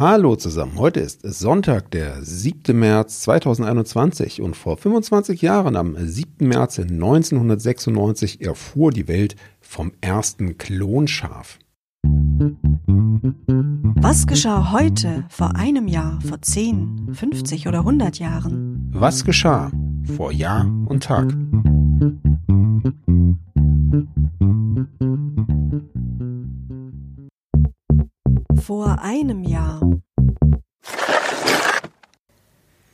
Hallo zusammen, heute ist Sonntag, der 7. März 2021 und vor 25 Jahren, am 7. März 1996, erfuhr die Welt vom ersten Klonschaf. Was geschah heute, vor einem Jahr, vor 10, 50 oder 100 Jahren? Was geschah vor Jahr und Tag? Vor einem Jahr.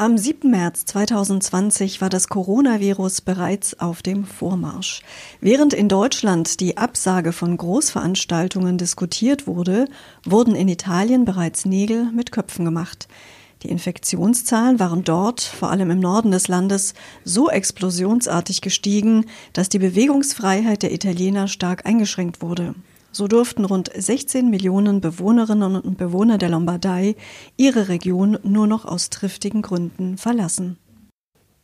Am 7. März 2020 war das Coronavirus bereits auf dem Vormarsch. Während in Deutschland die Absage von Großveranstaltungen diskutiert wurde, wurden in Italien bereits Nägel mit Köpfen gemacht. Die Infektionszahlen waren dort, vor allem im Norden des Landes, so explosionsartig gestiegen, dass die Bewegungsfreiheit der Italiener stark eingeschränkt wurde. So durften rund 16 Millionen Bewohnerinnen und Bewohner der Lombardei ihre Region nur noch aus triftigen Gründen verlassen.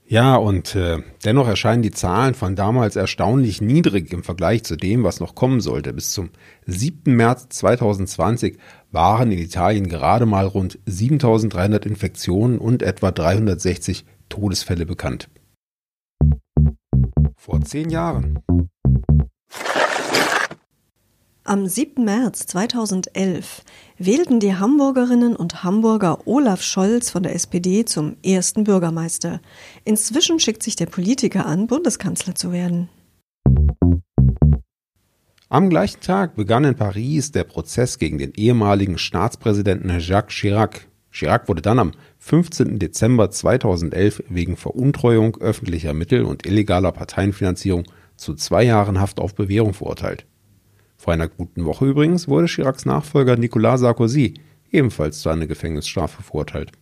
Ja, und äh, dennoch erscheinen die Zahlen von damals erstaunlich niedrig im Vergleich zu dem, was noch kommen sollte. Bis zum 7. März 2020 waren in Italien gerade mal rund 7300 Infektionen und etwa 360 Todesfälle bekannt. Vor zehn Jahren am 7. März 2011 wählten die Hamburgerinnen und Hamburger Olaf Scholz von der SPD zum ersten Bürgermeister. Inzwischen schickt sich der Politiker an, Bundeskanzler zu werden. Am gleichen Tag begann in Paris der Prozess gegen den ehemaligen Staatspräsidenten Jacques Chirac. Chirac wurde dann am 15. Dezember 2011 wegen Veruntreuung öffentlicher Mittel und illegaler Parteienfinanzierung zu zwei Jahren Haft auf Bewährung verurteilt. Vor einer guten Woche übrigens wurde Chiracs Nachfolger Nicolas Sarkozy ebenfalls zu einer Gefängnisstrafe verurteilt.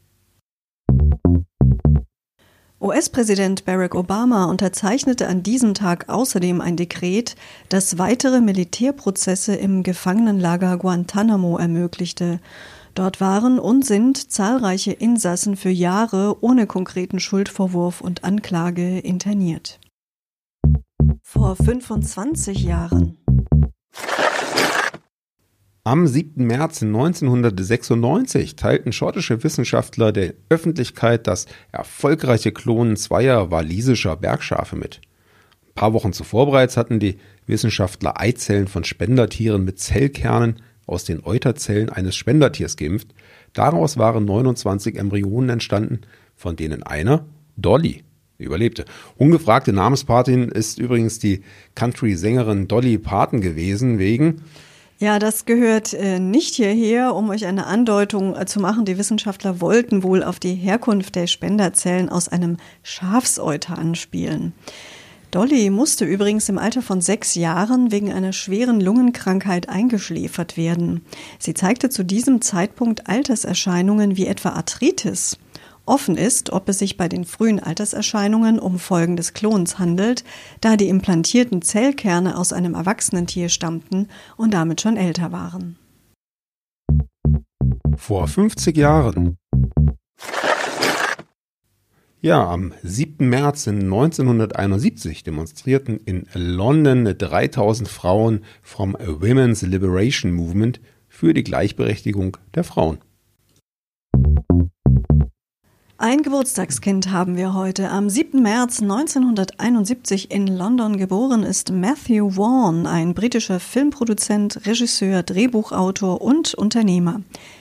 US-Präsident Barack Obama unterzeichnete an diesem Tag außerdem ein Dekret, das weitere Militärprozesse im Gefangenenlager Guantanamo ermöglichte. Dort waren und sind zahlreiche Insassen für Jahre ohne konkreten Schuldvorwurf und Anklage interniert. Vor 25 Jahren am 7. März 1996 teilten schottische Wissenschaftler der Öffentlichkeit das erfolgreiche Klonen zweier walisischer Bergschafe mit. Ein paar Wochen zuvor bereits hatten die Wissenschaftler Eizellen von Spendertieren mit Zellkernen aus den Euterzellen eines Spendertiers geimpft. Daraus waren 29 Embryonen entstanden, von denen einer, Dolly, überlebte. Ungefragte Namenspatin ist übrigens die Country-Sängerin Dolly Parton gewesen, wegen ja, das gehört äh, nicht hierher, um euch eine Andeutung äh, zu machen. Die Wissenschaftler wollten wohl auf die Herkunft der Spenderzellen aus einem Schafsäuter anspielen. Dolly musste übrigens im Alter von sechs Jahren wegen einer schweren Lungenkrankheit eingeschläfert werden. Sie zeigte zu diesem Zeitpunkt Alterserscheinungen wie etwa Arthritis. Offen ist, ob es sich bei den frühen Alterserscheinungen um Folgen des Klons handelt, da die implantierten Zellkerne aus einem erwachsenen Tier stammten und damit schon älter waren. Vor 50 Jahren. Ja, am 7. März 1971 demonstrierten in London 3000 Frauen vom Women's Liberation Movement für die Gleichberechtigung der Frauen. Ein Geburtstagskind haben wir heute. Am 7. März 1971 in London geboren ist Matthew Vaughn, ein britischer Filmproduzent, Regisseur, Drehbuchautor und Unternehmer.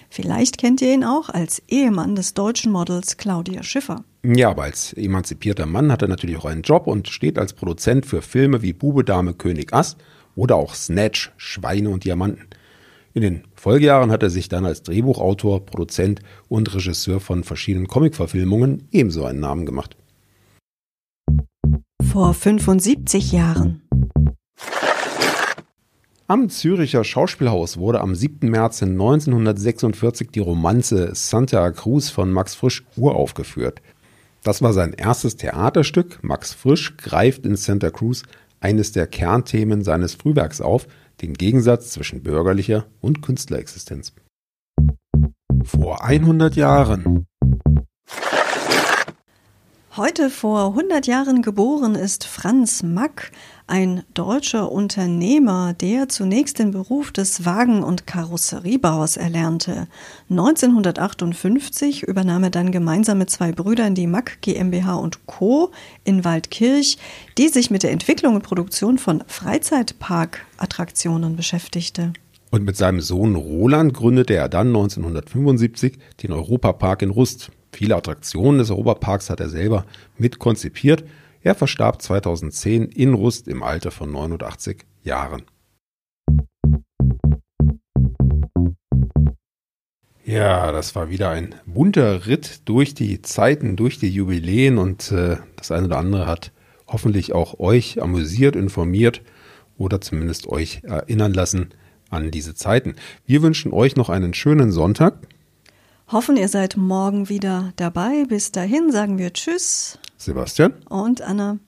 Vielleicht kennt ihr ihn auch als Ehemann des deutschen Models Claudia Schiffer. Ja, aber als emanzipierter Mann hat er natürlich auch einen Job und steht als Produzent für Filme wie Bube, Dame, König, Ass oder auch Snatch, Schweine und Diamanten. In den Folgejahren hat er sich dann als Drehbuchautor, Produzent und Regisseur von verschiedenen Comicverfilmungen ebenso einen Namen gemacht. Vor 75 Jahren. Am Züricher Schauspielhaus wurde am 7. März 1946 die Romanze Santa Cruz von Max Frisch uraufgeführt. Das war sein erstes Theaterstück. Max Frisch greift in Santa Cruz eines der Kernthemen seines Frühwerks auf, den Gegensatz zwischen bürgerlicher und Künstlerexistenz. Vor 100 Jahren. Heute vor 100 Jahren geboren ist Franz Mack, ein deutscher Unternehmer, der zunächst den Beruf des Wagen- und Karosseriebauers erlernte. 1958 übernahm er dann gemeinsam mit zwei Brüdern die Mack GmbH Co. in Waldkirch, die sich mit der Entwicklung und Produktion von Freizeitparkattraktionen beschäftigte. Und mit seinem Sohn Roland gründete er dann 1975 den Europapark in Rust. Viele Attraktionen des Europaparks hat er selber mitkonzipiert. Er verstarb 2010 in Rust im Alter von 89 Jahren. Ja, das war wieder ein bunter Ritt durch die Zeiten, durch die Jubiläen und äh, das eine oder andere hat hoffentlich auch euch amüsiert, informiert oder zumindest euch erinnern lassen an diese Zeiten. Wir wünschen euch noch einen schönen Sonntag. Hoffen, ihr seid morgen wieder dabei. Bis dahin sagen wir Tschüss. Sebastian. Und Anna.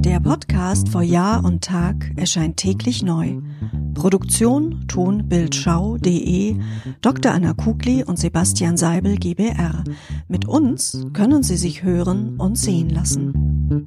Der Podcast vor Jahr und Tag erscheint täglich neu. Produktion tonbildschau.de Dr. Anna Kugli und Sebastian Seibel GBR. Mit uns können Sie sich hören und sehen lassen.